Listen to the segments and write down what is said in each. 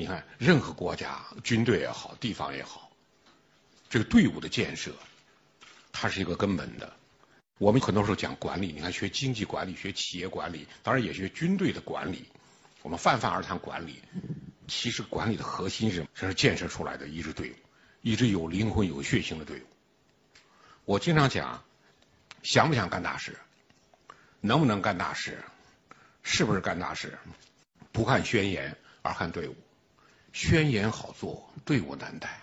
你看，任何国家，军队也好，地方也好，这个队伍的建设，它是一个根本的。我们很多时候讲管理，你看学经济管理、学企业管理，当然也学军队的管理。我们泛泛而谈管理，其实管理的核心是这是建设出来的一支队伍，一支有灵魂、有血性的队伍。我经常讲，想不想干大事，能不能干大事，是不是干大事，不看宣言而看队伍。宣言好做，队伍难带。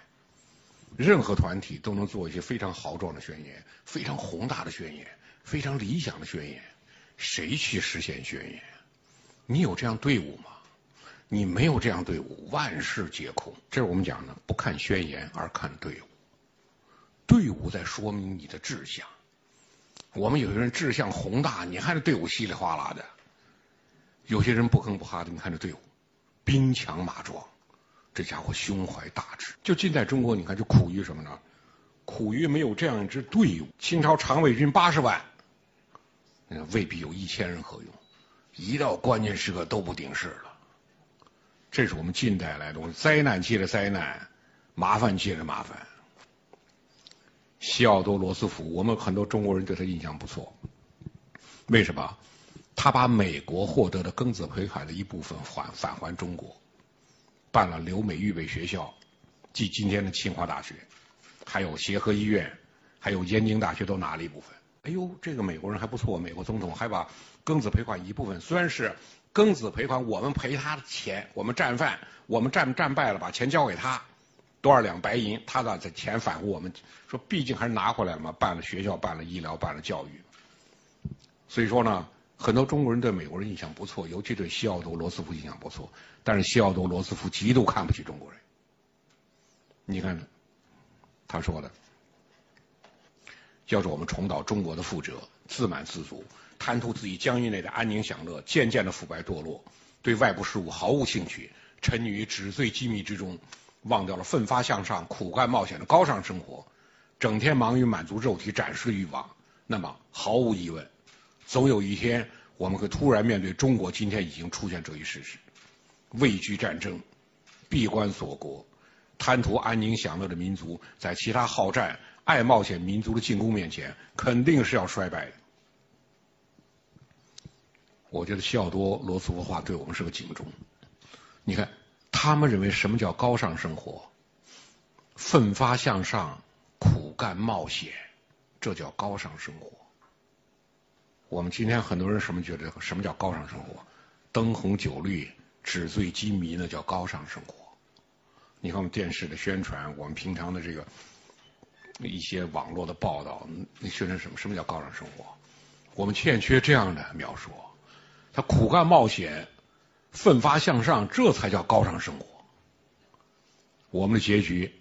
任何团体都能做一些非常豪壮的宣言，非常宏大的宣言，非常理想的宣言。谁去实现宣言？你有这样队伍吗？你没有这样队伍，万事皆空。这是我们讲的，不看宣言而看队伍。队伍在说明你的志向。我们有些人志向宏大，你看这队伍稀里哗啦的；有些人不吭不哈的，你看这队伍兵强马壮。这家伙胸怀大志，就近代中国，你看就苦于什么呢？苦于没有这样一支队伍。清朝常备军八十万，那未必有一千人合用，一到关键时刻都不顶事了。这是我们近代来的灾难接着灾难，麻烦接着麻烦。西奥多·罗斯福，我们很多中国人对他印象不错。为什么？他把美国获得的庚子赔款的一部分还返还中国。办了留美预备学校，即今天的清华大学，还有协和医院，还有燕京大学都拿了一部分。哎呦，这个美国人还不错，美国总统还把庚子赔款一部分，虽然是庚子赔款，我们赔他的钱，我们战犯，我们战战败了，把钱交给他，多少两白银，他把这钱返还我们，说毕竟还是拿回来了嘛，办了学校，办了医疗，办了教育。所以说呢。很多中国人对美国人印象不错，尤其对西奥多·罗斯福印象不错。但是西奥多·罗斯福极度看不起中国人。你看，他说的，要是我们重蹈中国的覆辙，自满自足，贪图自己疆域内的安宁享乐，渐渐的腐败堕落，对外部事物毫无兴趣，沉溺于纸醉金迷之中，忘掉了奋发向上、苦干冒险的高尚生活，整天忙于满足肉体展示欲望，那么毫无疑问。总有一天，我们会突然面对中国今天已经出现这一事实：畏惧战争、闭关锁国、贪图安宁享乐的民族，在其他好战、爱冒险民族的进攻面前，肯定是要衰败的。我觉得西奥多·罗斯福的话对我们是个警钟。你看，他们认为什么叫高尚生活？奋发向上、苦干冒险，这叫高尚生活。我们今天很多人什么觉得什么叫高尚生活？灯红酒绿、纸醉金迷，那叫高尚生活。你看我们电视的宣传，我们平常的这个一些网络的报道，那宣传什么？什么叫高尚生活？我们欠缺这样的描述。他苦干冒险、奋发向上，这才叫高尚生活。我们的结局，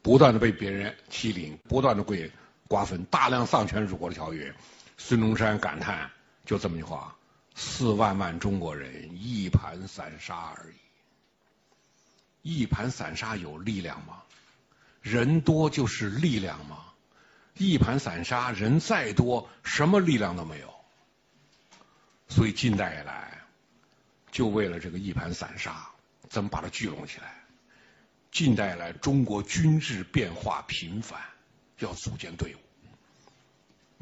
不断的被别人欺凌，不断的被瓜分，大量丧权辱国的条约。孙中山感叹：“就这么句话，四万万中国人一盘散沙而已。一盘散沙有力量吗？人多就是力量吗？一盘散沙，人再多，什么力量都没有。所以近代以来，就为了这个一盘散沙，怎么把它聚拢起来？近代以来，中国军制变化频繁，要组建队伍。”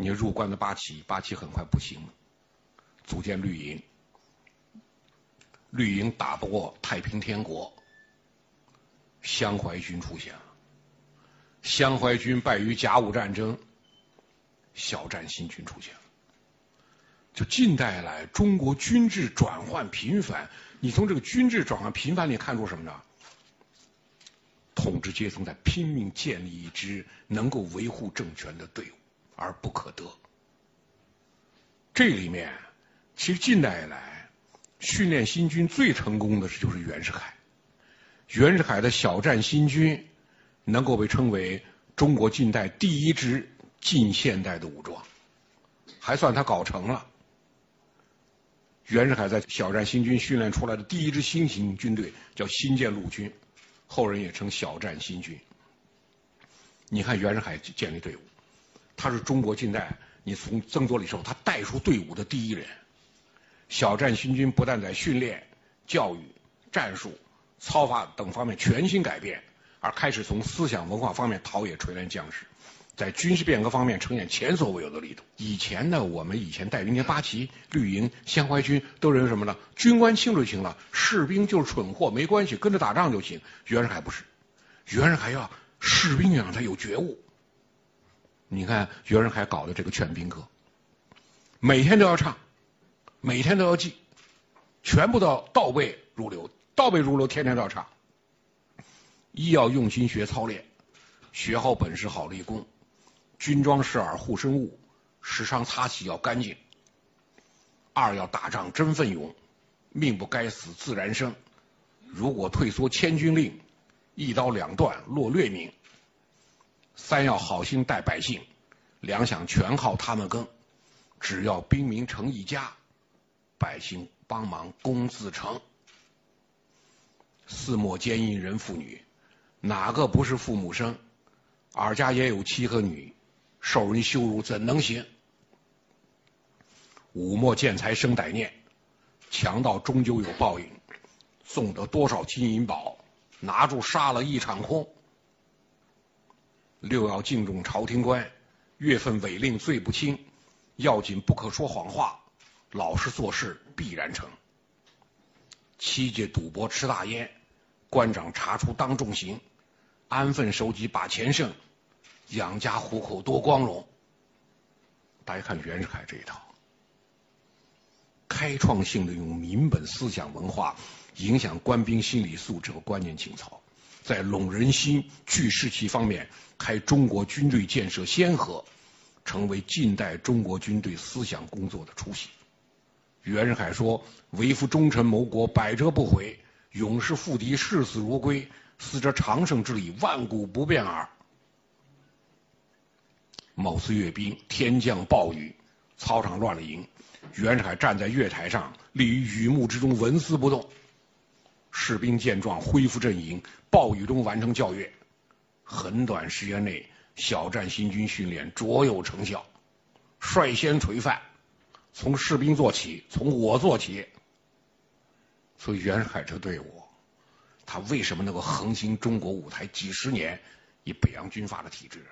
你入关的八旗，八旗很快不行了，组建绿营，绿营打不过太平天国，湘淮军出现了，湘淮军败于甲午战争，小站新军出现了。就近代来，中国军制转换频繁，你从这个军制转换频繁里看出什么呢？统治阶层在拼命建立一支能够维护政权的队伍。而不可得。这里面，其实近代以来训练新军最成功的是就是袁世凯。袁世凯的小站新军能够被称为中国近代第一支近现代的武装，还算他搞成了。袁世凯在小站新军训练出来的第一支新型军队叫新建陆军，后人也称小站新军。你看袁世凯建立队伍。他是中国近代，你从曾左李寿，他带出队伍的第一人。小站新军不但在训练、教育、战术、操法等方面全新改变，而开始从思想文化方面陶冶锤炼将士。在军事变革方面呈现前所未有的力度。以前呢，我们以前带兵连八旗、绿营、湘淮军都认为什么呢？军官清楚就行了，士兵就是蠢货，没关系，跟着打仗就行。袁世凯不是，袁世凯要士兵让他有觉悟。你看袁世凯搞的这个劝兵课，每天都要唱，每天都要记，全部都倒背如流，倒背如流，天天都要唱。一要用心学操练，学好本事好立功。军装饰耳护身物，时常擦洗要干净。二要打仗真奋勇，命不该死自然生。如果退缩千军令，一刀两断落劣名。三要好心待百姓，粮饷全靠他们耕。只要兵民成一家，百姓帮忙工自成。四莫奸淫人妇女，哪个不是父母生？尔家也有妻和女。受人羞辱怎能行？五莫见财生歹念，强盗终究有报应。送得多少金银宝，拿住杀了一场空。六要敬重朝廷官，月份违令罪不轻。要紧不可说谎话，老实做事必然成。七戒赌博吃大烟，官长查出当重刑。安分守己把钱剩。养家糊口多光荣。大家看袁世凯这一套，开创性的用民本思想文化影响官兵心理素质和观念情操，在拢人心、聚士气方面开中国军队建设先河，成为近代中国军队思想工作的雏形。袁世凯说：“为夫忠臣谋国，百折不回；勇士赴敌，视死如归。死者长胜之理，万古不变耳。”某次阅兵，天降暴雨，操场乱了营。袁世凯站在月台上，立于雨幕之中，纹丝不动。士兵见状，恢复阵营，暴雨中完成教阅。很短时间内，小站新军训练卓有成效，率先垂范，从士兵做起，从我做起。所以袁世凯这队伍，他为什么能够横行中国舞台几十年？以北洋军阀的体制。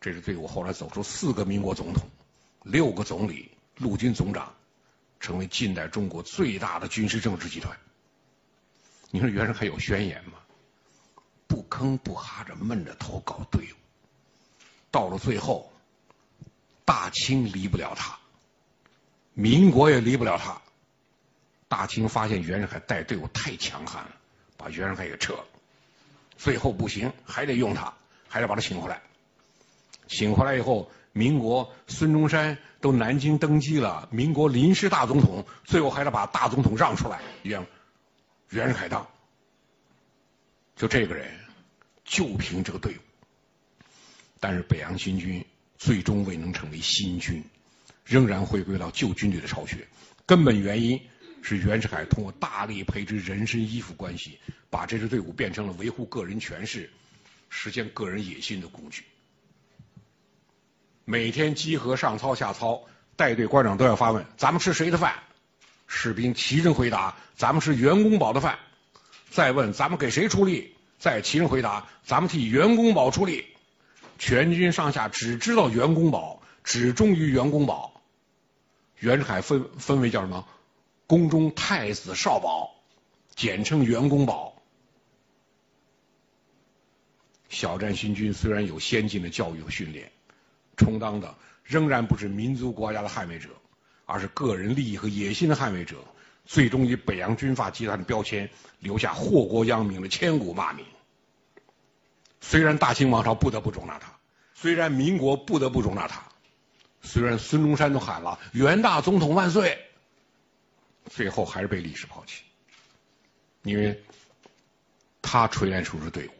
这支队伍后来走出四个民国总统、六个总理、陆军总长，成为近代中国最大的军事政治集团。你说袁世凯有宣言吗？不吭不哈着闷着头搞队伍，到了最后，大清离不了他，民国也离不了他。大清发现袁世凯带队伍太强悍了，把袁世凯给撤了。最后不行，还得用他，还得把他请回来。请回来以后，民国孙中山都南京登基了，民国临时大总统，最后还得把大总统让出来，让袁世凯当。就这个人，就凭这个队伍。但是北洋新军最终未能成为新军，仍然回归到旧军队的巢穴。根本原因是袁世凯通过大力培植人身依附关系，把这支队伍变成了维护个人权势、实现个人野心的工具。每天集合上操下操，带队官长都要发问：咱们吃谁的饭？士兵齐声回答：咱们吃袁公宝的饭。再问：咱们给谁出力？再齐声回答：咱们替袁公宝出力。全军上下只知道袁公宝，只忠于袁公宝。袁世凯分分为叫什么？宫中太子少保，简称袁公宝。小站新军虽然有先进的教育和训练。充当的仍然不是民族国家的捍卫者，而是个人利益和野心的捍卫者，最终以北洋军阀集团的标签留下祸国殃民的千古骂名。虽然大清王朝不得不容纳他，虽然民国不得不容纳他，虽然孙中山都喊了“袁大总统万岁”，最后还是被历史抛弃，因为他锤炼出的队伍，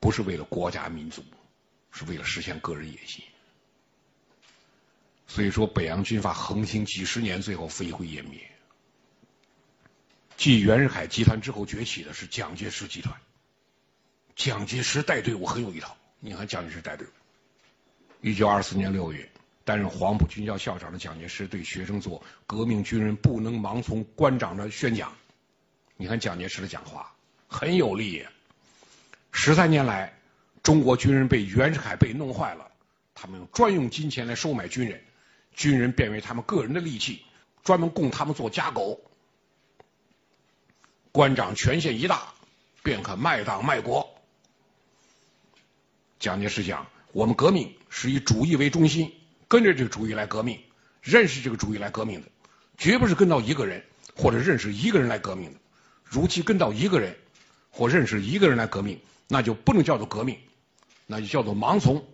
不是为了国家民族，是为了实现个人野心。所以说，北洋军阀横行几十年，最后飞灰烟灭。继袁世凯集团之后崛起的是蒋介石集团。蒋介石带队伍很有一套，你看蒋介石带队伍。一九二四年六月，担任黄埔军校校长的蒋介石对学生做“革命军人不能盲从官长的宣讲”，你看蒋介石的讲话很有力。十三年来，中国军人被袁世凯被弄坏了，他们用专用金钱来收买军人，军人变为他们个人的利器，专门供他们做家狗。官长权限一大，便可卖党卖国。蒋介石讲，我们革命是以主义为中心，跟着这个主义来革命，认识这个主义来革命的，绝不是跟到一个人或者认识一个人来革命的。如其跟到一个人或认识一个人来革命，那就不能叫做革命，那就叫做盲从，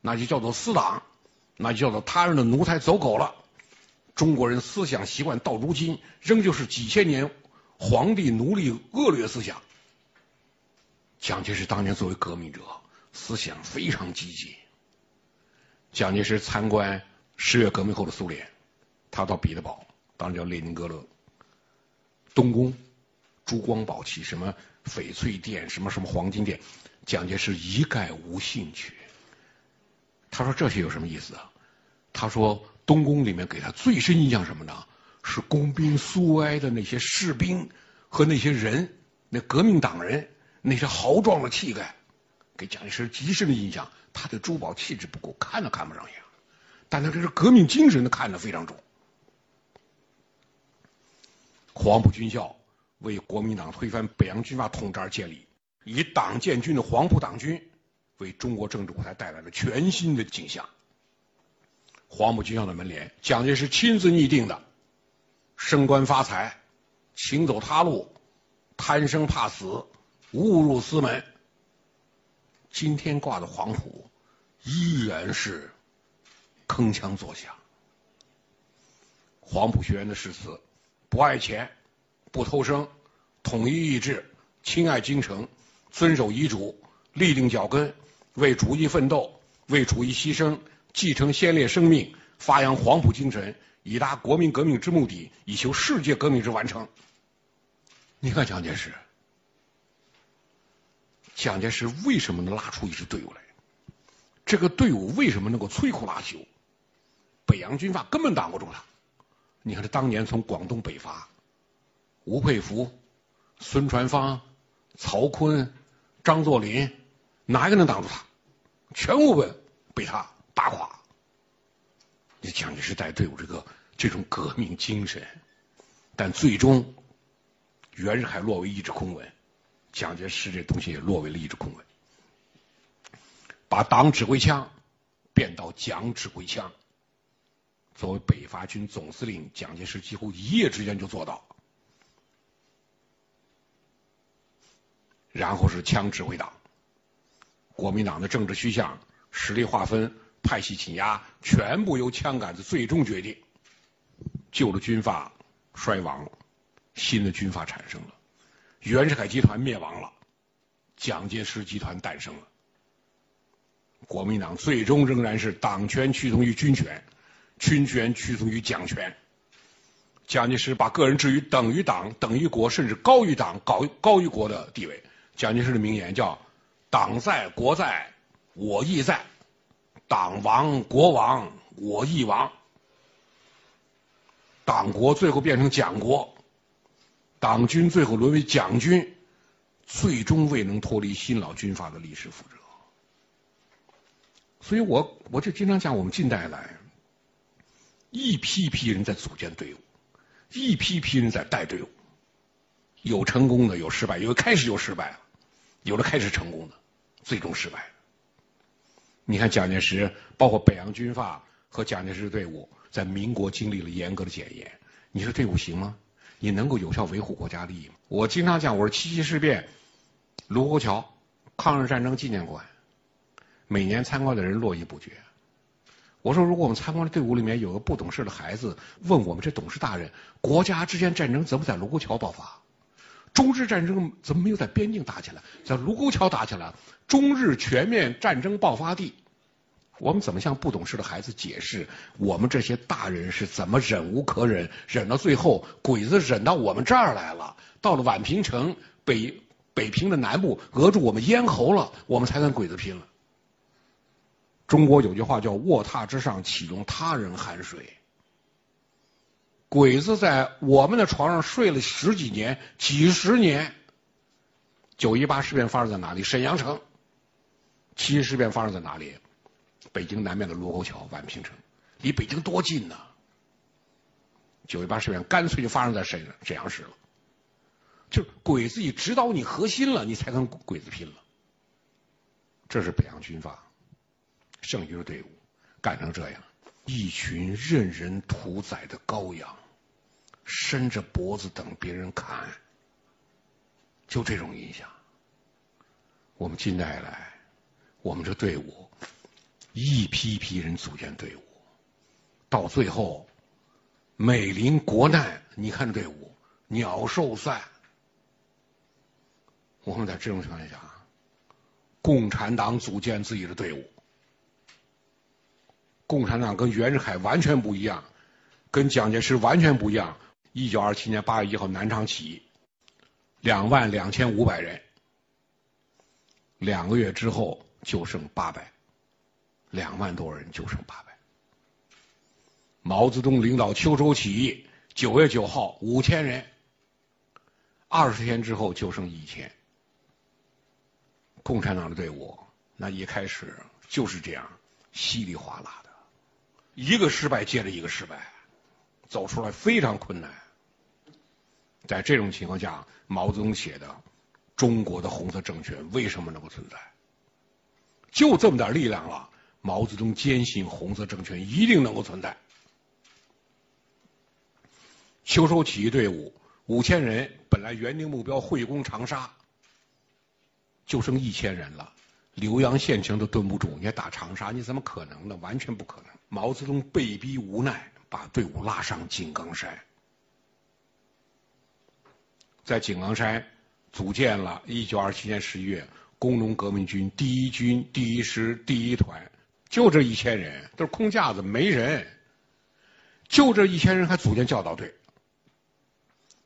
那就叫做私党，那就叫做他人的奴才走狗了。中国人思想习惯到如今仍旧是几千年。皇帝奴隶恶劣思想，蒋介石当年作为革命者，思想非常积极。蒋介石参观十月革命后的苏联，他到彼得堡，当时叫列宁格勒，东宫珠光宝气，什么翡翠殿，什么什么黄金殿，蒋介石一概无兴趣。他说这些有什么意思啊？他说东宫里面给他最深印象什么呢？是工兵苏维埃的那些士兵和那些人，那革命党人那些豪壮的气概，给蒋介石极深的印象。他的珠宝气质不够，看都看不上眼，但他这是革命精神，他看得非常重。黄埔军校为国民党推翻北洋军阀统治而建立，以党建军的黄埔党军为中国政治舞台带来了全新的景象。黄埔军校的门帘，蒋介石亲自拟定的。升官发财，请走他路，贪生怕死，误入私门。今天挂的黄埔依然是铿锵作响。黄埔学员的誓词：不爱钱，不偷生，统一意志，亲爱京城，遵守遗嘱，立定脚跟，为主义奋斗，为主义牺牲，继承先烈生命，发扬黄埔精神。以达国民革命之目的，以求世界革命之完成。你看蒋介石，蒋介石为什么能拉出一支队伍来？这个队伍为什么能够摧枯拉朽？北洋军阀根本挡不住他。你看他当年从广东北伐，吴佩孚、孙传芳、曹锟、张作霖，哪一个能挡住他？全部被被他打垮。你蒋介石带队伍这个这种革命精神，但最终袁世凯落为一纸空文，蒋介石这东西也落为了一纸空文，把党指挥枪变到蒋指挥枪。作为北伐军总司令，蒋介石几乎一夜之间就做到。然后是枪指挥党，国民党的政治趋向、实力划分。派系挤压全部由枪杆子最终决定，旧的军阀衰亡，新的军阀产生了，袁世凯集团灭亡了，蒋介石集团诞生了，国民党最终仍然是党权屈从于军权，军权屈从于蒋权。蒋介石把个人置于等于党、等于国，甚至高于党、高高于国的地位。蒋介石的名言叫“党在国在，我亦在”。党亡国亡，我亦亡。党国最后变成蒋国，党军最后沦为蒋军，最终未能脱离新老军阀的历史覆辙。所以我我就经常讲，我们近代来，一批批人在组建队伍，一批批人在带队伍，有成功的，有失败，有开始就失败了，有的开始成功的，最终失败。你看蒋介石，包括北洋军阀和蒋介石队伍，在民国经历了严格的检验。你说队伍行吗？你能够有效维护国家利益吗？我经常讲，我说七七事变、卢沟桥、抗日战争纪念馆，每年参观的人络绎不绝。我说，如果我们参观的队伍里面有个不懂事的孩子，问我们这懂事大人，国家之间战争怎么在卢沟桥爆发？中日战争怎么没有在边境打起来，在卢沟桥打起来？中日全面战争爆发地，我们怎么向不懂事的孩子解释，我们这些大人是怎么忍无可忍，忍到最后，鬼子忍到我们这儿来了，到了宛平城北北平的南部，扼住我们咽喉了，我们才跟鬼子拼了。中国有句话叫“卧榻之上岂容他人酣睡”，鬼子在我们的床上睡了十几年、几十年。九一八事变发生在哪里？沈阳城。七一事变发生在哪里？北京南面的卢沟桥、宛平城，离北京多近呢？九一八事变干脆就发生在沈沈阳市了。就鬼子已指导你核心了，你才跟鬼子拼了。这是北洋军阀剩余的队伍干成这样，一群任人屠宰的羔羊，伸着脖子等别人砍，就这种印象。我们近代来，我们这队伍一批批人组建队伍，到最后美临国难，你看这队伍鸟兽散。我们在这种情况下，共产党组建自己的队伍。共产党跟袁世凯完全不一样，跟蒋介石完全不一样。一九二七年八月一号南昌起义，两万两千五百人，两个月之后就剩八百，两万多人就剩八百。毛泽东领导秋收起义，九月九号五千人，二十天之后就剩一千。共产党的队伍，那一开始就是这样稀里哗啦的，一个失败接着一个失败，走出来非常困难。在这种情况下，毛泽东写的《中国的红色政权为什么能够存在》，就这么点力量了，毛泽东坚信红色政权一定能够存在。秋收起义队伍五千人，本来原定目标会攻长沙。就剩一千人了，浏阳县城都蹲不住，你还打长沙，你怎么可能呢？完全不可能。毛泽东被逼无奈，把队伍拉上井冈山，在井冈山组建了1927年11月工农革命军第一军第一师第一团，就这一千人，都是空架子，没人，就这一千人还组建教导队。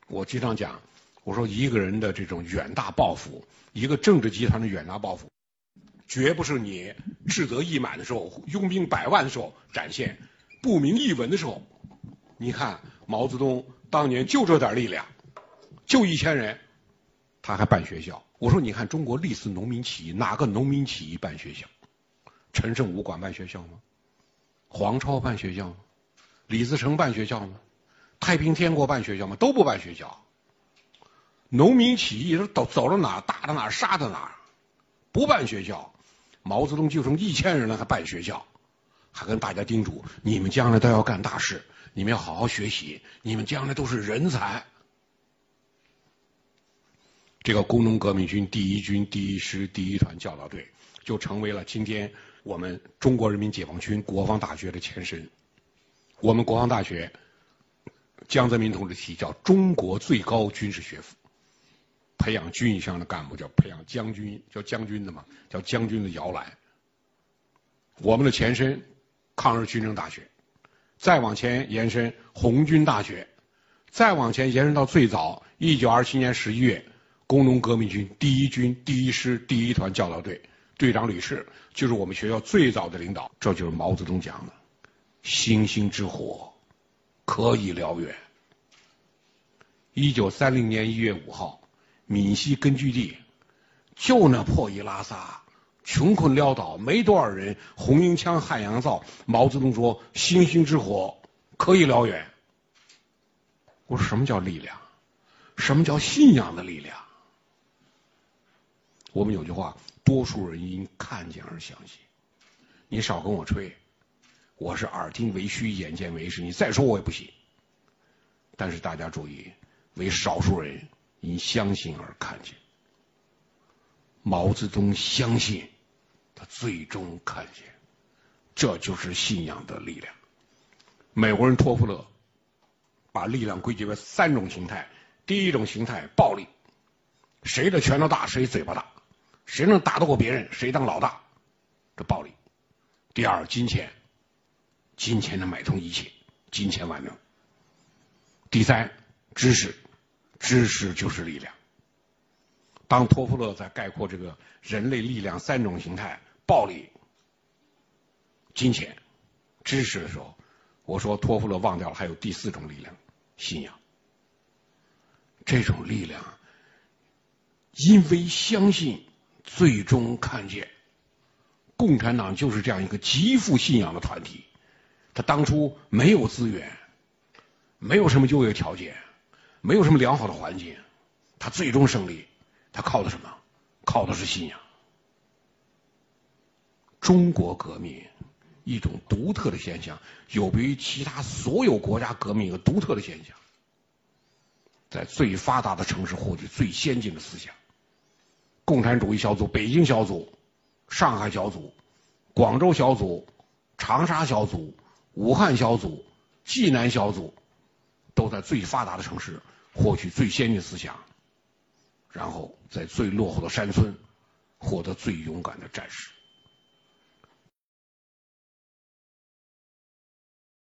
我经常讲。我说一个人的这种远大抱负，一个政治集团的远大抱负，绝不是你志得意满的时候、拥兵百万的时候展现，不明一文的时候。你看毛泽东当年就这点力量，就一千人，他还办学校。我说你看中国历次农民起义，哪个农民起义办学校？陈胜吴广办学校吗？黄超办学校吗？李自成办学校吗？太平天国办学校吗？都不办学校。农民起义都走走到哪打到哪杀到哪，不办学校，毛泽东就剩一千人了还办学校，还跟大家叮嘱：你们将来都要干大事，你们要好好学习，你们将来都是人才。这个工农革命军第一军第一师第一团教导队就成为了今天我们中国人民解放军国防大学的前身。我们国防大学江泽民同志提叫中国最高军事学府。培养军以上的干部叫培养将军，叫将军的嘛，叫将军的摇篮。我们的前身抗日军政大学，再往前延伸红军大学，再往前延伸到最早一九二七年十一月工农革命军第一军第一师第一团教导队队长吕氏就是我们学校最早的领导。这就是毛泽东讲的“星星之火可以燎原”。一九三零年一月五号。闽西根据地就那破衣拉撒、穷困潦倒，没多少人。红缨枪、汉阳造。毛泽东说：“星星之火可以燎原。”我说：“什么叫力量？什么叫信仰的力量？”我们有句话：“多数人因看见而相信。”你少跟我吹，我是耳听为虚，眼见为实。你再说我也不信。但是大家注意，为少数人。因相信而看见，毛泽东相信，他最终看见，这就是信仰的力量。美国人托夫勒把力量归结为三种形态：第一种形态暴力，谁的拳头大谁嘴巴大，谁能打得过别人谁当老大，这暴力；第二金钱，金钱能买通一切，金钱万能；第三知识。知识就是力量。当托夫勒在概括这个人类力量三种形态——暴力、金钱、知识的时候，我说托付勒忘掉了还有第四种力量信仰。这种力量，因为相信，最终看见，共产党就是这样一个极富信仰的团体。他当初没有资源，没有什么就业条件，没有什么良好的环境，他最终胜利，他靠的什么？靠的是信仰。中国革命一种独特的现象，有别于其他所有国家革命一个独特的现象。在最发达的城市获取最先进的思想，共产主义小组北京小组、上海小组、广州小组、长沙小组、武汉小组、济南小组，都在最发达的城市获取最先进思想，然后在最落后的山村获得最勇敢的战士。